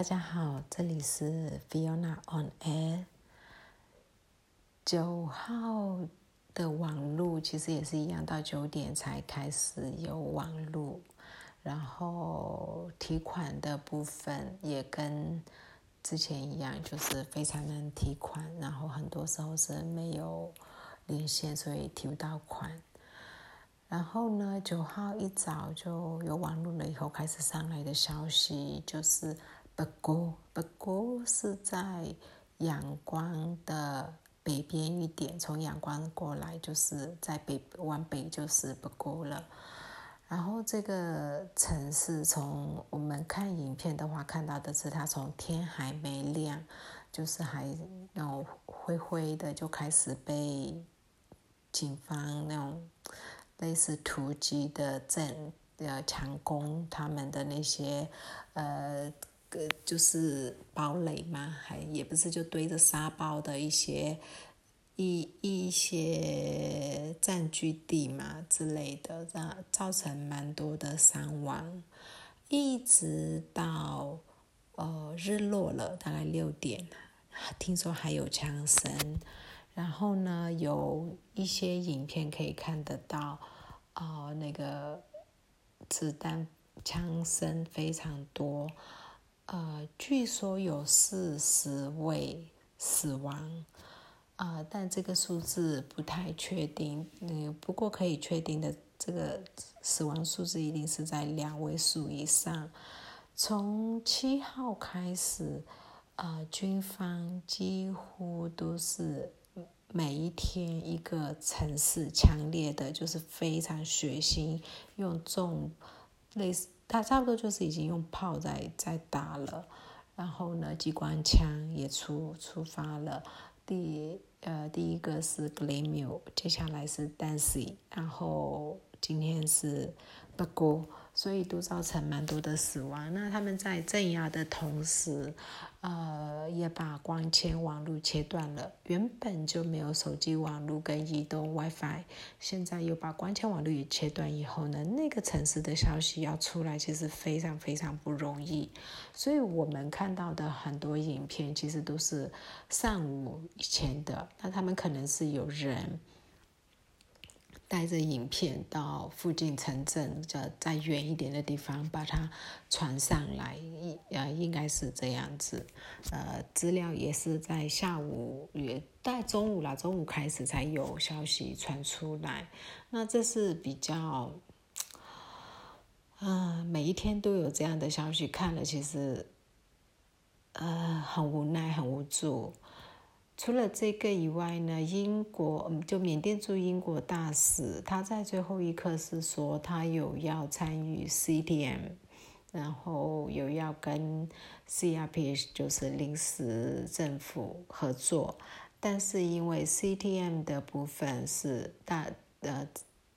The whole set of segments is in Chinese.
大家好，这里是 Fiona on Air。九号的网路其实也是一样，到九点才开始有网路，然后提款的部分也跟之前一样，就是非常难提款，然后很多时候是没有连线，所以提不到款。然后呢，九号一早就有网路了，以后开始上来的消息就是。不过，不过是在阳光的北边一点，从阳光过来就是在北往北就是不过了。然后这个城市从我们看影片的话看到的是，它从天还没亮，就是还那种灰灰的就开始被警方那种类似突击的阵呃强攻他们的那些呃。个就是堡垒嘛，还也不是就堆着沙包的一些一一些占据地嘛之类的，让造成蛮多的伤亡，一直到呃日落了，大概六点，听说还有枪声，然后呢有一些影片可以看得到，哦那个子弹枪声非常多。呃，据说有四十位死亡，啊，但这个数字不太确定。嗯，不过可以确定的，这个死亡数字一定是在两位数以上。从七号开始，啊，军方几乎都是每一天一个城市，强烈的，就是非常血腥，用重类似。他差不多就是已经用炮在在打了，然后呢，机关枪也出出发了。第呃第一个是 Glamio，接下来是 Dancy，然后今天是 b a g o 所以都造成蛮多的死亡。那他们在镇压的同时，呃，也把光纤网络切断了。原本就没有手机网络跟移动 WiFi，现在又把光纤网络也切断以后呢，那个城市的消息要出来，其实非常非常不容易。所以我们看到的很多影片，其实都是上午以前的。那他们可能是有人。带着影片到附近城镇，就再远一点的地方把它传上来，呃，应该是这样子。呃，资料也是在下午，也大概中午啦，中午开始才有消息传出来。那这是比较，嗯，每一天都有这样的消息，看了其实，呃，很无奈，很无助。除了这个以外呢，英国就缅甸驻英国大使，他在最后一刻是说他有要参与 CTM，然后有要跟 CRP 就是临时政府合作，但是因为 CTM 的部分是大呃。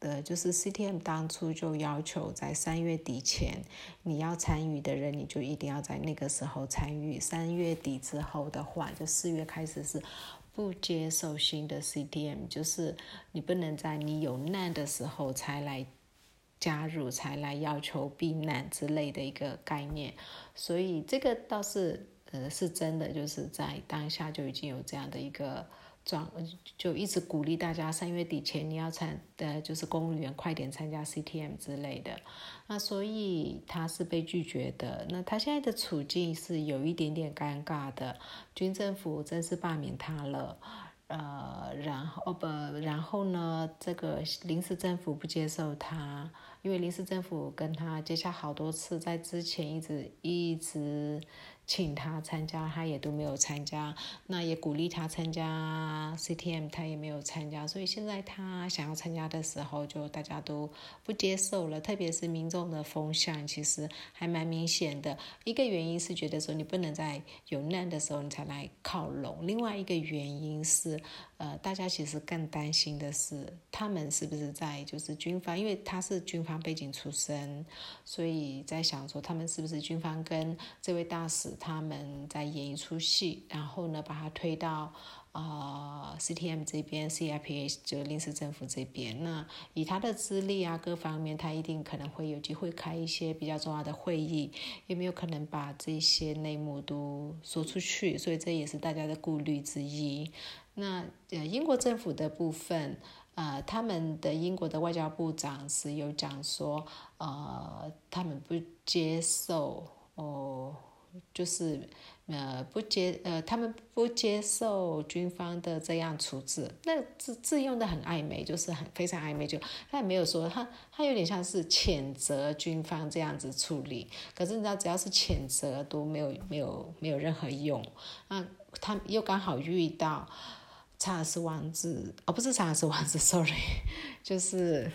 呃，就是 CTM 当初就要求在三月底前，你要参与的人，你就一定要在那个时候参与。三月底之后的话，就四月开始是不接受新的 CTM，就是你不能在你有难的时候才来加入，才来要求避难之类的一个概念。所以这个倒是呃是真的，就是在当下就已经有这样的一个。转就一直鼓励大家三月底前你要参的，就是公务员快点参加 CTM 之类的。那所以他是被拒绝的。那他现在的处境是有一点点尴尬的。军政府正式罢免他了，呃，然后哦不，然后呢，这个临时政府不接受他，因为临时政府跟他接洽好多次，在之前一直一直。请他参加，他也都没有参加。那也鼓励他参加 CTM，他也没有参加。所以现在他想要参加的时候，就大家都不接受了。特别是民众的风向，其实还蛮明显的。一个原因是觉得说你不能在有难的时候你才来靠拢。另外一个原因是，呃，大家其实更担心的是他们是不是在就是军方，因为他是军方。背景出身，所以在想说他们是不是军方跟这位大使他们在演一出戏，然后呢把他推到。啊，CTM 这边，CIPH 就临时政府这边，那以他的资历啊，各方面，他一定可能会有机会开一些比较重要的会议，有没有可能把这些内幕都说出去？所以这也是大家的顾虑之一。那呃，英国政府的部分，呃，他们的英国的外交部长是有讲说，呃，他们不接受哦。就是呃不接呃他们不接受军方的这样处置，那字字用的很暧昧，就是很非常暧昧，就他也没有说他他有点像是谴责军方这样子处理，可是你知道只要是谴责都没有没有没有任何用，那他又刚好遇到查尔斯王子哦不是查尔斯王子，sorry，就是